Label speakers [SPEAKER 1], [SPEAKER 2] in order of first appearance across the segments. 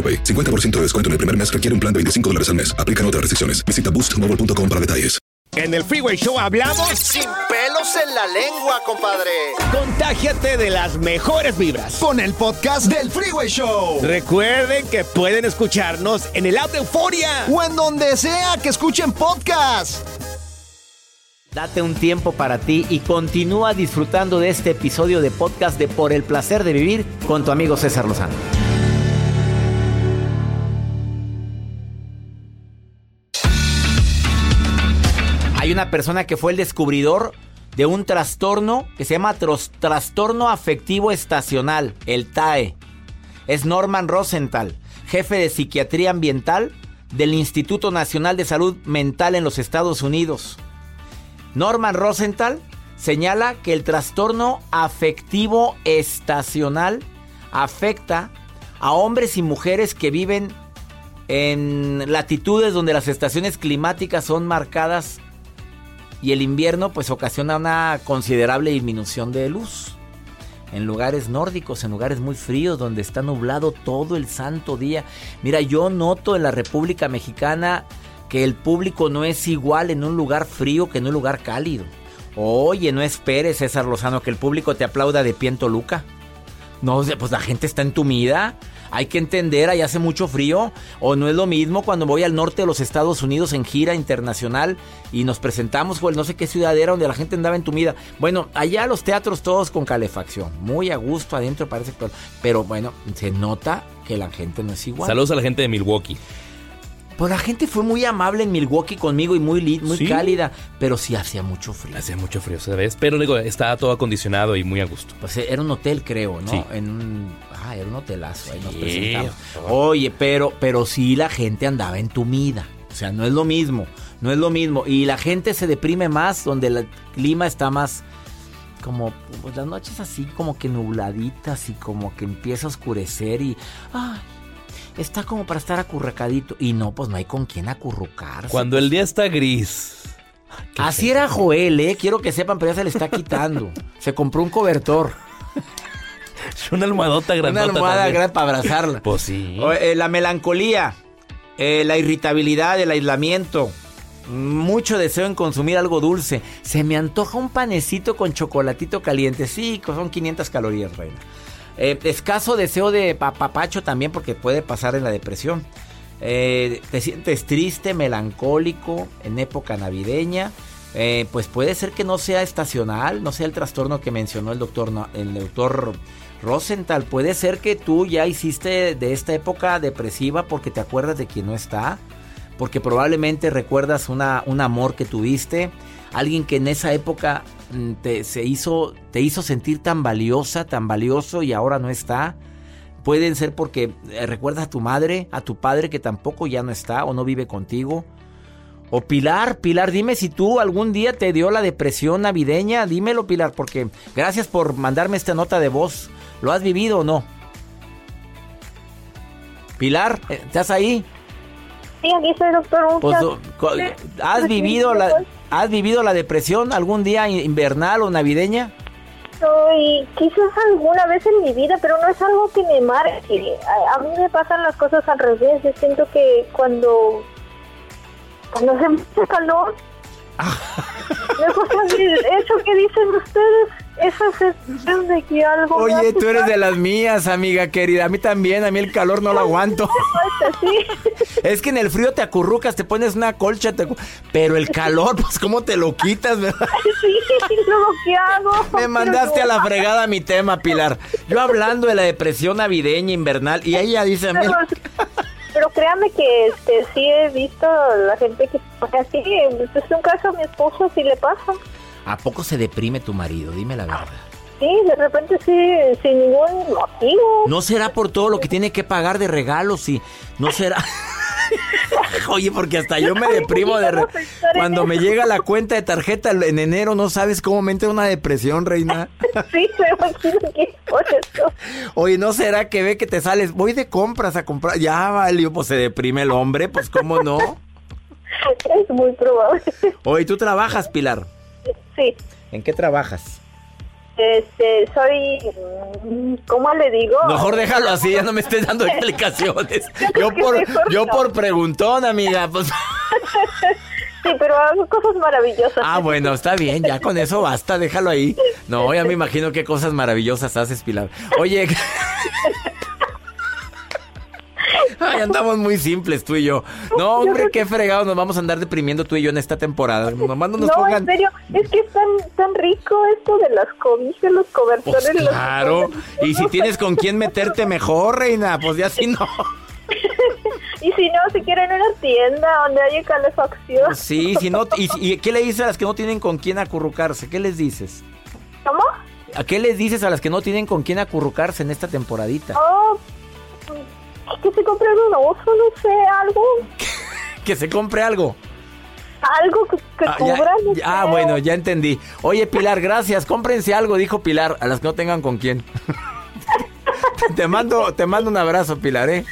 [SPEAKER 1] AroPay. 50% de descuento en el primer mes requiere un plan de 25 dólares al mes. Aplican otras restricciones. Visita boostmobile.com para detalles.
[SPEAKER 2] En el Freeway Show hablamos
[SPEAKER 3] sin pelos en la lengua, compadre.
[SPEAKER 2] Contágiate de las mejores vibras.
[SPEAKER 3] Con el podcast del Freeway Show.
[SPEAKER 2] Recuerden que pueden escucharnos en el app de Euforia.
[SPEAKER 3] O en donde sea que escuchen podcast.
[SPEAKER 4] Date un tiempo para ti y continúa disfrutando de este episodio de podcast de Por el placer de vivir con tu amigo César Lozano. Hay una persona que fue el descubridor de un trastorno que se llama trastorno afectivo estacional, el TAE. Es Norman Rosenthal, jefe de psiquiatría ambiental del Instituto Nacional de Salud Mental en los Estados Unidos. Norman Rosenthal señala que el trastorno afectivo estacional afecta a hombres y mujeres que viven en latitudes donde las estaciones climáticas son marcadas y el invierno pues ocasiona una considerable disminución de luz. En lugares nórdicos, en lugares muy fríos, donde está nublado todo el santo día. Mira, yo noto en la República Mexicana que el público no es igual en un lugar frío que en un lugar cálido. Oye, no esperes, César Lozano, que el público te aplauda de pie en Toluca. No, pues la gente está entumida. Hay que entender, ahí hace mucho frío. O no es lo mismo cuando voy al norte de los Estados Unidos en gira internacional y nos presentamos con no sé qué ciudad era donde la gente andaba entumida. Bueno, allá los teatros todos con calefacción. Muy a gusto adentro parece. Pero, pero bueno, se nota que la gente no es igual.
[SPEAKER 5] Saludos a la gente de Milwaukee.
[SPEAKER 4] Pues la gente fue muy amable en Milwaukee conmigo y muy, muy
[SPEAKER 5] Sí.
[SPEAKER 4] cálida, pero sí hacía mucho frío.
[SPEAKER 5] Hacía mucho frío, ¿sabes? Pero digo, estaba todo acondicionado y muy a gusto.
[SPEAKER 4] Pues eh, era un hotel, creo, ¿no?
[SPEAKER 5] Sí.
[SPEAKER 4] En un. Ah, era un hotelazo, ahí nos presentamos. Oye, pero, pero sí la gente andaba entumida. O sea, no es lo mismo. No es lo mismo. Y la gente se deprime más donde el clima está más. Como pues, las noches así, como que nubladitas y como que empieza a oscurecer y. Ay, está como para estar acurrucadito. Y no, pues no hay con quién acurrucarse.
[SPEAKER 5] Cuando el día está gris.
[SPEAKER 4] Así era Joel, ¿eh? Quiero que sepan, pero ya se le está quitando. se compró un cobertor.
[SPEAKER 5] Una almohadota
[SPEAKER 4] Una
[SPEAKER 5] grandota.
[SPEAKER 4] almohada
[SPEAKER 5] también.
[SPEAKER 4] grande para abrazarla.
[SPEAKER 5] Pues sí.
[SPEAKER 4] O, eh, la melancolía, eh, la irritabilidad, el aislamiento. Mucho deseo en consumir algo dulce. Se me antoja un panecito con chocolatito caliente. Sí, son 500 calorías, reina. Eh, escaso deseo de papapacho también porque puede pasar en la depresión. Eh, te sientes triste, melancólico en época navideña. Eh, pues puede ser que no sea estacional, no sea el trastorno que mencionó el doctor, el doctor Rosenthal. Puede ser que tú ya hiciste de esta época depresiva porque te acuerdas de quien no está, porque probablemente recuerdas una, un amor que tuviste, alguien que en esa época mm, te, se hizo, te hizo sentir tan valiosa, tan valioso y ahora no está. Pueden ser porque eh, recuerdas a tu madre, a tu padre que tampoco ya no está o no vive contigo. O Pilar, Pilar, dime si tú algún día te dio la depresión navideña. Dímelo, Pilar, porque gracias por mandarme esta nota de voz. ¿Lo has vivido o no? Pilar, eh, ¿estás ahí?
[SPEAKER 6] Sí, aquí estoy, doctor.
[SPEAKER 4] Pues, ¿Has vivido la, ¿Has vivido la depresión algún día invernal o navideña?
[SPEAKER 6] Soy, quizás alguna vez en mi vida, pero no es algo que me marque. A, a mí me pasan las cosas al revés. Yo siento que cuando, cuando hace mucho calor, me pasa el- eso que dicen ustedes, Esa sensación de que algo...
[SPEAKER 4] Oye, tú eres de las mías, amiga querida. A mí también, a mí el calor no lo aguanto. Es que en el frío te acurrucas, te pones una colcha, te pero el calor, pues cómo te lo quitas, ¿verdad?
[SPEAKER 6] Sí, luego, ¿qué hago?
[SPEAKER 4] Me mandaste a la fregada mi tema, Pilar. Yo hablando de la depresión navideña invernal y ella dice
[SPEAKER 6] Pero, pero créame que este, sí he visto la gente que así. Es un caso a mi esposo, sí le pasa.
[SPEAKER 4] ¿A poco se deprime tu marido? Dime la verdad.
[SPEAKER 6] Sí, de repente sí, sin ningún motivo.
[SPEAKER 4] ¿No será por todo lo que tiene que pagar de regalos y no será... Oye, porque hasta yo me deprimo de... re- Cuando me llega la cuenta de tarjeta en enero, no sabes cómo me entra una depresión, reina.
[SPEAKER 6] Sí, me imagino que es por eso.
[SPEAKER 4] Oye, ¿no será que ve que te sales? Voy de compras a comprar. Ya valió, pues se deprime el hombre, pues cómo no.
[SPEAKER 6] Es muy probable.
[SPEAKER 4] Oye, ¿tú trabajas, Pilar?
[SPEAKER 6] Sí,
[SPEAKER 4] ¿En qué trabajas?
[SPEAKER 6] este, soy, ¿cómo le digo?
[SPEAKER 4] Mejor déjalo así, ya no me estés dando explicaciones. Yo por, yo
[SPEAKER 6] no.
[SPEAKER 4] por preguntón, amiga. Pues.
[SPEAKER 6] Sí, pero hago cosas maravillosas.
[SPEAKER 4] Ah, bueno, está bien, ya con eso basta, déjalo ahí. No, ya me imagino qué cosas maravillosas haces, Pilar. Oye. Ay, andamos muy simples tú y yo. No, hombre, qué fregado nos vamos a andar deprimiendo tú y yo en esta temporada. Nomás no nos
[SPEAKER 6] no,
[SPEAKER 4] pongan.
[SPEAKER 6] en serio, es que es tan, tan rico esto de las cobijas, los cobertores.
[SPEAKER 4] Pues
[SPEAKER 6] los-
[SPEAKER 4] claro. Y si tienes con quién meterte mejor, reina, pues ya si no.
[SPEAKER 6] Y si no, si quieren una tienda donde haya calefacción.
[SPEAKER 4] Sí, si no. ¿Y, y qué le dices a las que no tienen con quién acurrucarse? ¿Qué les dices?
[SPEAKER 6] ¿Cómo?
[SPEAKER 4] ¿A qué les dices a las que no tienen con quién acurrucarse en esta temporadita?
[SPEAKER 6] Oh, que se compre un oso, no sé, algo.
[SPEAKER 4] Que se compre algo.
[SPEAKER 6] Algo que, que
[SPEAKER 4] Ah, ya-
[SPEAKER 6] no
[SPEAKER 4] ah, bueno, ya entendí. Oye, Pilar, gracias. Cómprense algo, dijo Pilar, a las que no tengan con quién. te mando, te mando un abrazo, Pilar, ¿eh?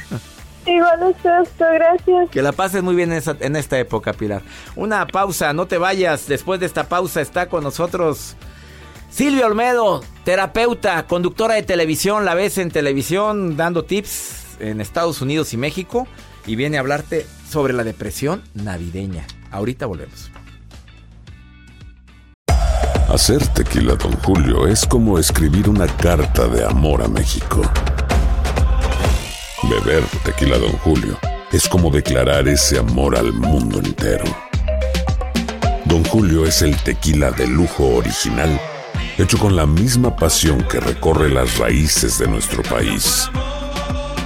[SPEAKER 6] Igual es esto, gracias.
[SPEAKER 4] Que la pases muy bien en, esa- en esta época, Pilar. Una pausa, no te vayas. Después de esta pausa está con nosotros Silvia Olmedo, terapeuta, conductora de televisión. La ves en televisión dando tips en Estados Unidos y México. Y viene a hablarte sobre la depresión navideña. Ahorita volvemos.
[SPEAKER 7] Hacer tequila, Don Julio, es como escribir una carta de amor a México. Beber tequila, Don Julio, es como declarar ese amor al mundo entero. Don Julio es el tequila de lujo original, hecho con la misma pasión que recorre las raíces de nuestro país.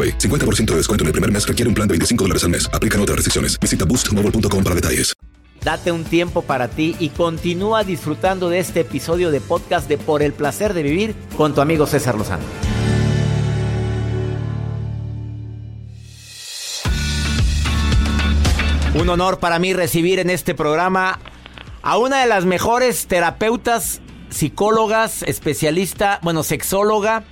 [SPEAKER 1] AroPay. 50% de descuento en el primer mes requiere un plan de 25 dólares al mes. Aplican otras restricciones. Visita boostmobile.com para detalles.
[SPEAKER 4] Date un tiempo para ti y continúa disfrutando de este episodio de podcast de Por el placer de vivir con tu amigo César Lozano. Un honor para mí recibir en este programa a una de las mejores terapeutas, psicólogas, especialista, bueno, sexóloga,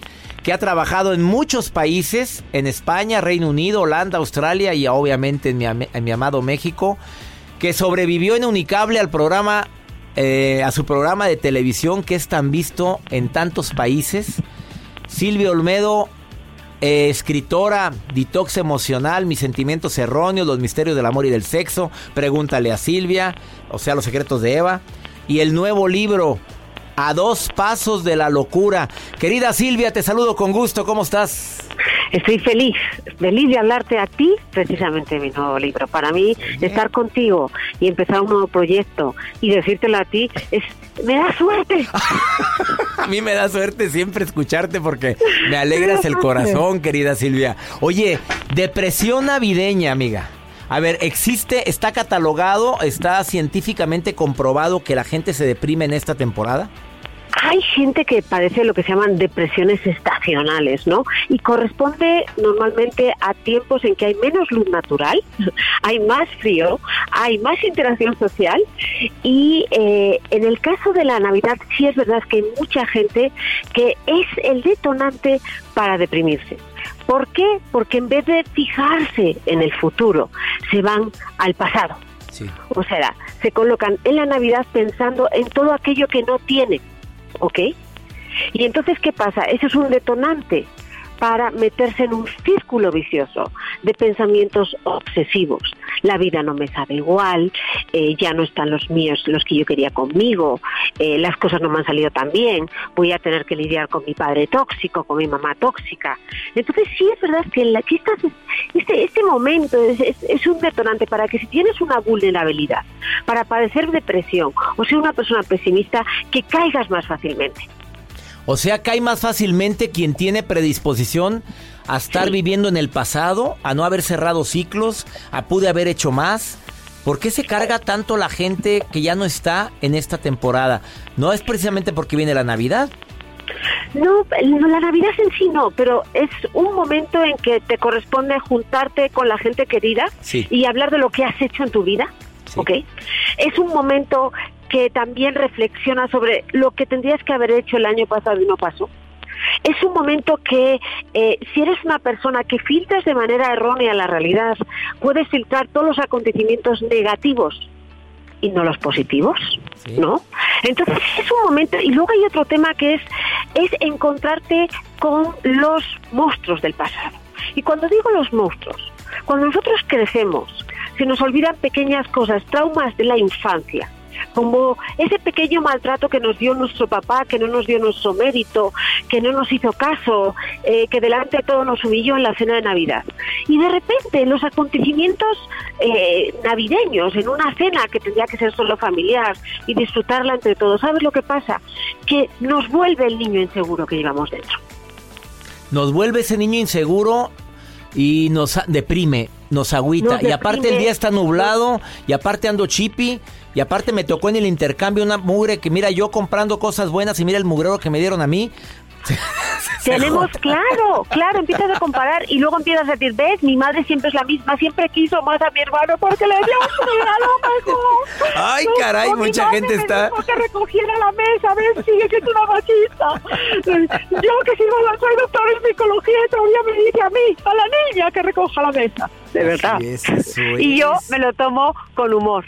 [SPEAKER 4] que ha trabajado en muchos países, en España, Reino Unido, Holanda, Australia y obviamente en mi, amado México, que sobrevivió en Unicable al programa, eh, a su programa de televisión que es tan visto en tantos países. Silvia Olmedo, eh, escritora, detox emocional, mis sentimientos erróneos, los misterios del amor y del sexo, pregúntale a Silvia, o sea, los secretos de Eva, y el nuevo libro, A dos pasos de la locura. Querida Silvia, te saludo con gusto, ¿cómo estás?
[SPEAKER 8] Estoy feliz, feliz de hablarte a ti, precisamente de mi nuevo libro. Para mí, estar contigo y empezar un nuevo proyecto y decírtelo a ti, es me da suerte.
[SPEAKER 4] A mí me da suerte siempre escucharte porque me alegras el corazón, querida Silvia. Oye, depresión navideña, amiga. A ver, ¿existe, está catalogado, está científicamente comprobado que la gente se deprime en esta temporada?
[SPEAKER 8] Hay gente que padece lo que se llaman depresiones estacionales, ¿no? Y corresponde normalmente a tiempos en que hay menos luz natural, hay más frío, hay más interacción social y eh, en el caso de la Navidad sí es verdad que hay mucha gente que es el detonante para deprimirse. ¿Por qué? Porque en vez de fijarse en el futuro, se van al pasado. O sea, se colocan en la Navidad pensando en todo aquello que no tienen ¿ok? Y entonces, ¿qué pasa? Eso es un detonante para meterse en un círculo vicioso de pensamientos obsesivos. La vida no me sabe igual, eh, ya no están los míos, los que yo quería conmigo, eh, las cosas no me han salido tan bien, voy a tener que lidiar con mi padre tóxico, con mi mamá tóxica. Entonces sí es verdad que, la, este, este momento es, es un detonante para que si tienes una vulnerabilidad, para padecer depresión o ser una persona pesimista, que caigas más fácilmente.
[SPEAKER 4] O sea, cae más fácilmente quien tiene predisposición a estar viviendo en el pasado, a no haber cerrado ciclos, a pude haber hecho más. ¿Por qué se carga tanto la gente que ya no está en esta temporada? ¿No es precisamente porque viene la Navidad?
[SPEAKER 8] No, la Navidad en sí no, pero es un momento en que te corresponde juntarte con la gente querida y hablar de lo que has hecho en tu vida. ¿ok? Es un momento que también reflexiona sobre lo que tendrías que haber hecho el año pasado y no pasó. Es un momento que eh, si eres una persona que filtras de manera errónea la realidad, puedes filtrar todos los acontecimientos negativos y no los positivos, ¿no? Entonces es un momento y luego hay otro tema que es es encontrarte con los monstruos del pasado. Y cuando digo los monstruos, cuando nosotros crecemos, se nos olvidan pequeñas cosas, traumas de la infancia como ese pequeño maltrato que nos dio nuestro papá, que no nos dio nuestro mérito, que no nos hizo caso, eh, que delante de todo nos humilló en la cena de Navidad. Y de repente los acontecimientos eh, navideños, en una cena que tendría que ser solo familiar y disfrutarla entre todos, ¿sabes lo que pasa? Que nos vuelve el niño inseguro que llevamos dentro.
[SPEAKER 4] Nos vuelve ese niño inseguro y nos deprime, nos agüita. y aparte el día está nublado y aparte ando chipi y aparte me tocó en el intercambio una mugre que mira yo comprando cosas buenas y mira el mugrero que me dieron a mí.
[SPEAKER 8] Tenemos, claro, claro, empiezas a comparar y luego empiezas a decir, ves, mi madre siempre es la misma, siempre quiso más a mi hermano porque le dio un regalo mejor.
[SPEAKER 4] Ay, caray, mucha gente está...
[SPEAKER 8] que recogiera la mesa, ves, sigue que es una machista. Yo que sigo, soy doctor en psicología y todavía me dice a mí, a la niña que recoja la mesa. De verdad. y yo me lo tomo con humor.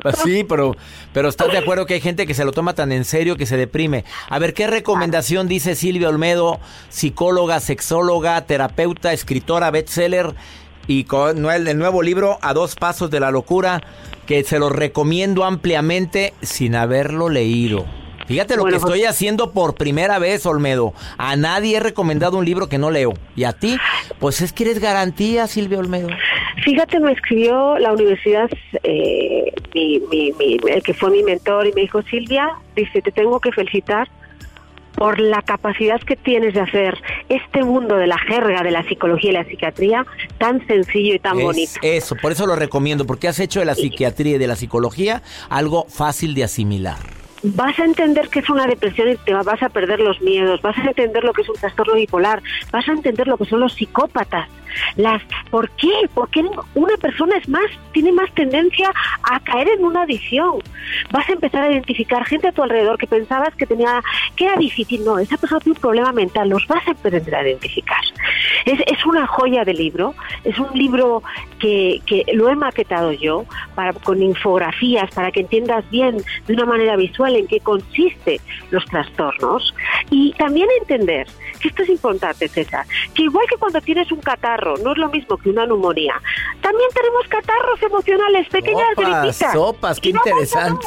[SPEAKER 4] Pues sí, pero, pero estás de acuerdo que hay gente que se lo toma tan en serio que se deprime. A ver, ¿qué recomendación dice Silvia Olmedo, psicóloga, sexóloga, terapeuta, escritora, bestseller y con el nuevo libro A dos pasos de la locura, que se lo recomiendo ampliamente sin haberlo leído? Fíjate lo que pues estoy haciendo por primera vez, Olmedo. A nadie he recomendado un libro que no leo. ¿Y a ti? Pues es que eres garantía, Silvia Olmedo.
[SPEAKER 8] Fíjate, me escribió la universidad, eh, el que fue mi mentor, y me dijo, Silvia, dice, te tengo que felicitar por la capacidad que tienes de hacer este mundo de la jerga de la psicología y la psiquiatría tan sencillo y tan bonito.
[SPEAKER 4] Eso, por eso lo recomiendo, porque has hecho de la psiquiatría y de la psicología algo fácil de asimilar.
[SPEAKER 8] Vas a entender que es una depresión y te vas a perder los miedos, vas a entender lo que es un trastorno bipolar, vas a entender lo que son los psicópatas, las ¿por qué? Porque una persona es más tiene más tendencia a caer en una adicción. Vas a empezar a identificar gente a tu alrededor que pensabas que tenía que era difícil, no, esa persona tiene un problema mental, los vas a aprender a identificar. Es, es una joya de libro, es un libro que, que lo he maquetado yo para con infografías para que entiendas bien de una manera visual en qué consiste los trastornos y también entender que esto es importante, César, que igual que cuando tienes un catarro, no es lo mismo que una neumonía, también tenemos catarros emocionales, pequeñas
[SPEAKER 4] sopas, Sopas, qué interesante.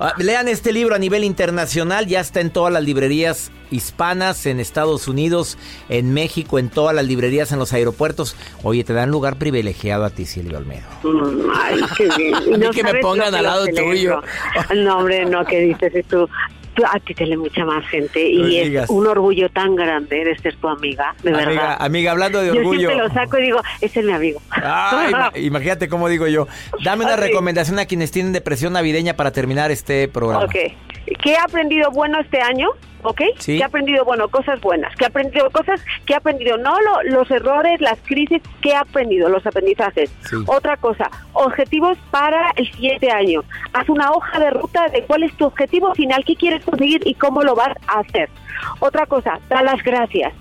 [SPEAKER 4] Ah, lean este libro a nivel internacional, ya está en todas las librerías hispanas, en Estados Unidos, en México, en todas las librerías, en los aeropuertos. Oye, te dan lugar privilegiado a ti, Silvio Almedo.
[SPEAKER 8] Mm, ay, qué bien.
[SPEAKER 4] que me pongan al lado tuyo.
[SPEAKER 8] No, hombre, no, ¿qué dices tú? A ti te lee mucha más gente y es un orgullo tan grande de ser tu amiga, de
[SPEAKER 4] amiga,
[SPEAKER 8] verdad.
[SPEAKER 4] Amiga, hablando de orgullo.
[SPEAKER 8] Yo siempre lo saco y digo, ese es mi amigo.
[SPEAKER 4] imagínate cómo digo yo. Dame una recomendación a quienes tienen depresión navideña para terminar este programa.
[SPEAKER 8] Ok. ¿Qué he aprendido bueno este año? ¿ok? ¿Qué he aprendido? Bueno, cosas buenas. ¿Qué he aprendido? Cosas que he aprendido. No los errores, las crisis, ¿qué he aprendido? Los aprendizajes. Otra cosa, objetivos para el siguiente año. Haz una hoja de ruta de cuál es tu objetivo final, qué quieres conseguir y cómo lo vas a hacer. Otra cosa, da las gracias.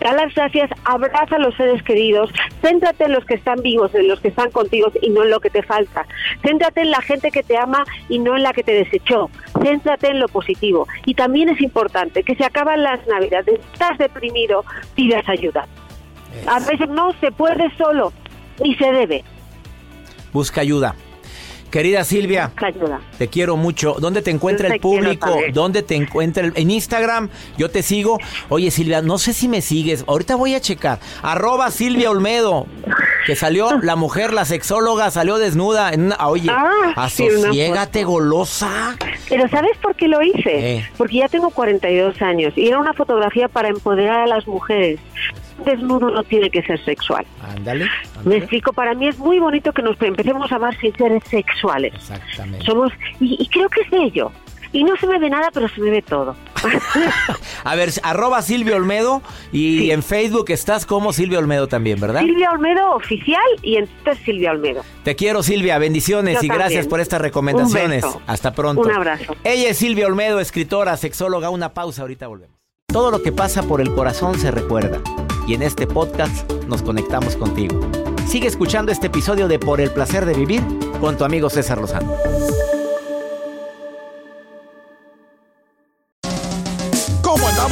[SPEAKER 8] Da las gracias, abraza a los seres queridos, céntrate en los que están vivos, en los que están contigo y no en lo que te falta. Céntrate en la gente que te ama y no en la que te desechó. Céntrate en lo positivo. Y también es importante que se acaban las navidades, estás deprimido, pidas ayuda. A veces no se puede solo, ni se debe.
[SPEAKER 4] Busca ayuda. Querida Silvia, te quiero mucho. ¿Dónde te encuentra el público? ¿Dónde te encuentra el, en Instagram? Yo te sigo. Oye Silvia, no sé si me sigues. Ahorita voy a checar. Arroba Silvia Olmedo. Que salió la mujer, la sexóloga, salió desnuda. En una, oye, ah, asociégate golosa.
[SPEAKER 8] Pero ¿sabes por qué lo hice? Porque ya tengo 42 años y era una fotografía para empoderar a las mujeres desnudo no tiene que ser sexual.
[SPEAKER 4] Ándale.
[SPEAKER 8] Me explico, para mí es muy bonito que nos empecemos a amar sin ser sexuales. Exactamente. Somos, y, creo que es bello. Y no se me ve nada, pero se me ve todo.
[SPEAKER 4] a ver, arroba Silvia Olmedo y en Facebook estás como Silvia Olmedo también, ¿verdad?
[SPEAKER 8] Silvia Olmedo oficial y en Twitter Silvia Olmedo.
[SPEAKER 4] Te quiero Silvia, bendiciones y gracias por estas recomendaciones. Hasta pronto.
[SPEAKER 8] Un abrazo.
[SPEAKER 4] Ella es Silvia Olmedo, escritora, sexóloga. Una pausa, ahorita volvemos. Todo lo que pasa por el corazón se recuerda y en este podcast nos conectamos contigo. Sigue escuchando este episodio de Por el placer de vivir con tu amigo César Lozano.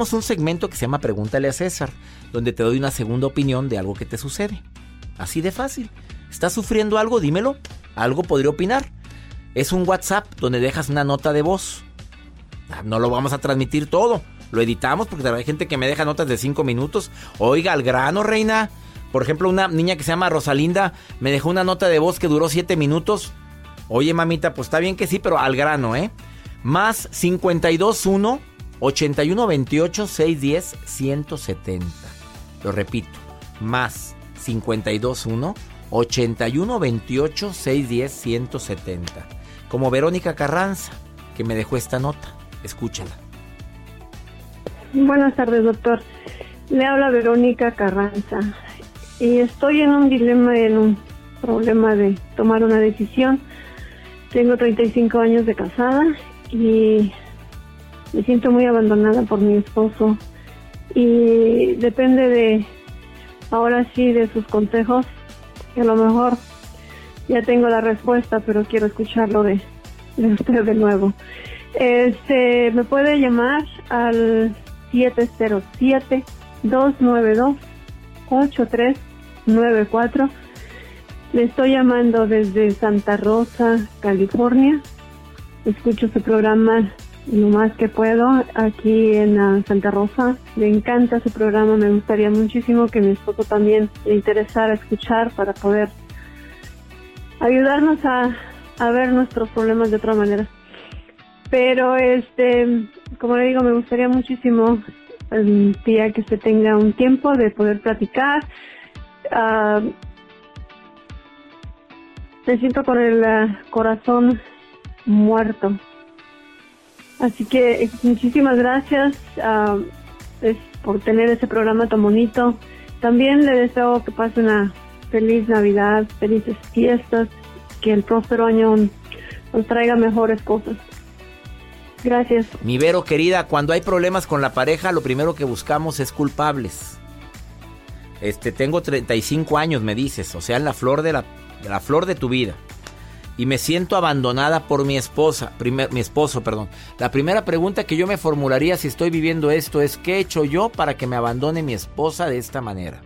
[SPEAKER 4] Un segmento que se llama Pregúntale a César, donde te doy una segunda opinión de algo que te sucede. Así de fácil. ¿Estás sufriendo algo? Dímelo. Algo podría opinar. Es un WhatsApp donde dejas una nota de voz. Ah, no lo vamos a transmitir todo. Lo editamos porque hay gente que me deja notas de 5 minutos. Oiga, al grano, reina. Por ejemplo, una niña que se llama Rosalinda me dejó una nota de voz que duró 7 minutos. Oye, mamita, pues está bien que sí, pero al grano, ¿eh? Más 521 81 28 610 170. Lo repito, más 52 1 81 28 610 170. Como Verónica Carranza, que me dejó esta nota. Escúchala.
[SPEAKER 9] Buenas tardes, doctor. Le habla Verónica Carranza. Y estoy en un dilema, en un problema de tomar una decisión. Tengo 35 años de casada y me siento muy abandonada por mi esposo y depende de, ahora sí, de sus consejos, que a lo mejor ya tengo la respuesta, pero quiero escucharlo de, usted de nuevo. Este, me puede llamar al 707-292-8394. Le estoy llamando desde Santa Rosa, California. Escucho su programa lo más que puedo aquí en ah, Santa Rosa. Me encanta su programa, me gustaría muchísimo que mi esposo también le interesara escuchar para poder ayudarnos a, ver nuestros problemas de otra manera. Pero este, como le digo, me gustaría muchísimo el día que usted tenga un tiempo de poder platicar. Uh, me siento con el ah, corazón muerto Así que muchísimas gracias ah, por tener ese programa tan bonito. También le deseo que pase una feliz Navidad, felices fiestas, que el próspero año nos traiga mejores cosas. Gracias.
[SPEAKER 4] Mi Vero querida, cuando hay problemas con la pareja, lo primero que buscamos es culpables. Este, tengo 35 años, me dices, o sea, en la flor de la, la flor de tu vida. Y me siento abandonada por mi esposa, mi esposo, perdón. La primera pregunta que yo me formularía si estoy viviendo esto es ¿qué he hecho yo para que me abandone mi esposa de esta manera?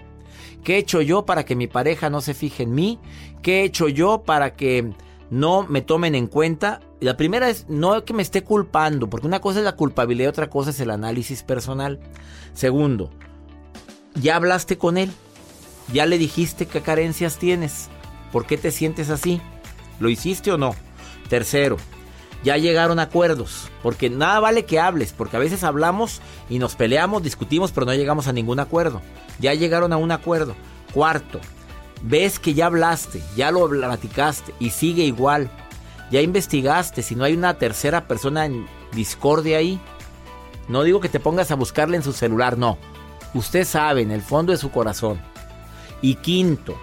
[SPEAKER 4] ¿Qué he hecho yo para que mi pareja no se fije en mí? ¿Qué he hecho yo para que no me tomen en cuenta? La primera es no que me esté culpando, porque una cosa es la culpabilidad otra cosa es el análisis personal. Segundo, ¿ya hablaste con él? ¿Ya le dijiste qué carencias tienes? ¿Por qué te sientes así? ¿Lo hiciste o no? Tercero, ya llegaron acuerdos, porque nada vale que hables, porque a veces hablamos y nos peleamos, discutimos, pero no llegamos a ningún acuerdo. Ya llegaron a un acuerdo. Cuarto, ves que ya hablaste, ya lo platicaste y sigue igual. Ya investigaste, si no hay una tercera persona en discordia ahí. No digo que te pongas a buscarle en su celular, no. Usted sabe en el fondo de su corazón. Y quinto,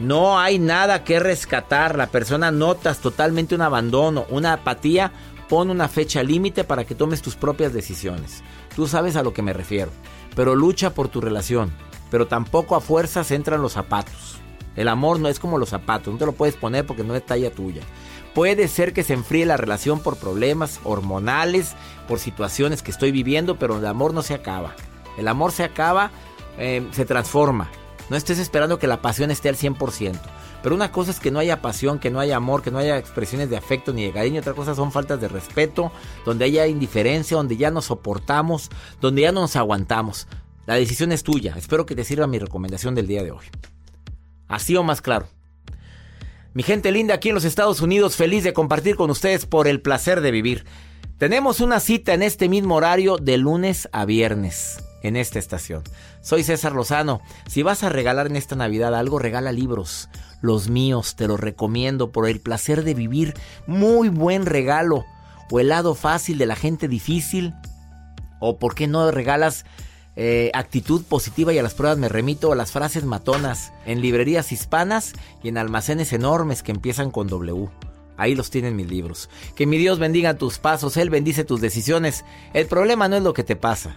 [SPEAKER 4] no hay nada que rescatar. La persona notas totalmente un abandono, una apatía. Pon una fecha límite para que tomes tus propias decisiones. Tú sabes a lo que me refiero. Pero lucha por tu relación. Pero tampoco a fuerzas entran los zapatos. El amor no es como los zapatos. No te lo puedes poner porque no es talla tuya. Puede ser que se enfríe la relación por problemas hormonales, por situaciones que estoy viviendo, pero el amor no se acaba. El amor se acaba, eh, se transforma. No estés esperando que la pasión esté al 100%. Pero una cosa es que no haya pasión, que no haya amor, que no haya expresiones de afecto ni de cariño. Otra cosa son faltas de respeto, donde haya indiferencia, donde ya nos soportamos, donde ya no nos aguantamos. La decisión es tuya. Espero que te sirva mi recomendación del día de hoy. Así o más claro. Mi gente linda aquí en los Estados Unidos, feliz de compartir con ustedes por el placer de vivir. Tenemos una cita en este mismo horario de lunes a viernes en esta estación. Soy César Lozano. Si vas a regalar en esta Navidad algo, regala libros. Los míos, te los recomiendo por el placer de vivir. Muy buen regalo. O el lado fácil de la gente difícil. O por qué no regalas eh, actitud positiva y a las pruebas me remito a las frases matonas en librerías hispanas y en almacenes enormes que empiezan con W. Ahí los tienen mis libros. Que mi Dios bendiga tus pasos, Él bendice tus decisiones. El problema no es lo que te pasa,